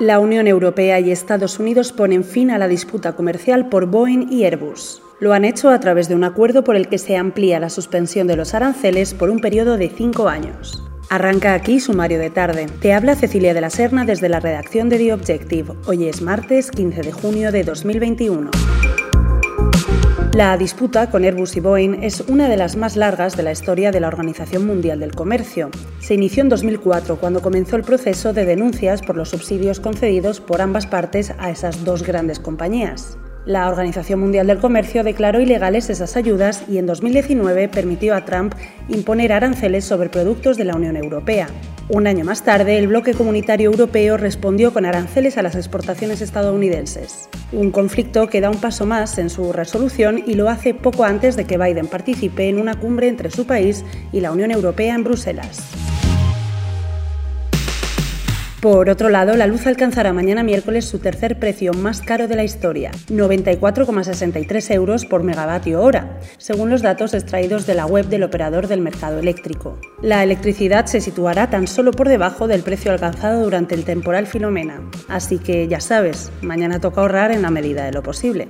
La Unión Europea y Estados Unidos ponen fin a la disputa comercial por Boeing y Airbus. Lo han hecho a través de un acuerdo por el que se amplía la suspensión de los aranceles por un periodo de cinco años. Arranca aquí sumario de tarde. Te habla Cecilia de la Serna desde la redacción de The Objective. Hoy es martes 15 de junio de 2021. La disputa con Airbus y Boeing es una de las más largas de la historia de la Organización Mundial del Comercio. Se inició en 2004 cuando comenzó el proceso de denuncias por los subsidios concedidos por ambas partes a esas dos grandes compañías. La Organización Mundial del Comercio declaró ilegales esas ayudas y en 2019 permitió a Trump imponer aranceles sobre productos de la Unión Europea. Un año más tarde, el bloque comunitario europeo respondió con aranceles a las exportaciones estadounidenses. Un conflicto que da un paso más en su resolución y lo hace poco antes de que Biden participe en una cumbre entre su país y la Unión Europea en Bruselas. Por otro lado, la luz alcanzará mañana miércoles su tercer precio más caro de la historia, 94,63 euros por megavatio hora, según los datos extraídos de la web del operador del mercado eléctrico. La electricidad se situará tan solo por debajo del precio alcanzado durante el temporal Filomena, así que ya sabes, mañana toca ahorrar en la medida de lo posible.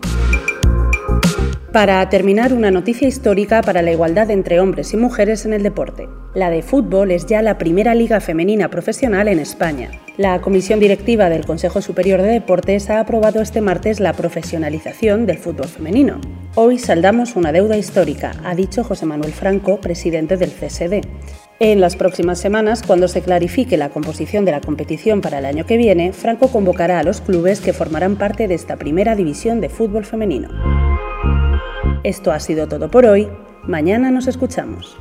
Para terminar, una noticia histórica para la igualdad entre hombres y mujeres en el deporte. La de fútbol es ya la primera liga femenina profesional en España. La Comisión Directiva del Consejo Superior de Deportes ha aprobado este martes la profesionalización del fútbol femenino. Hoy saldamos una deuda histórica, ha dicho José Manuel Franco, presidente del CSD. En las próximas semanas, cuando se clarifique la composición de la competición para el año que viene, Franco convocará a los clubes que formarán parte de esta primera división de fútbol femenino. Esto ha sido todo por hoy. Mañana nos escuchamos.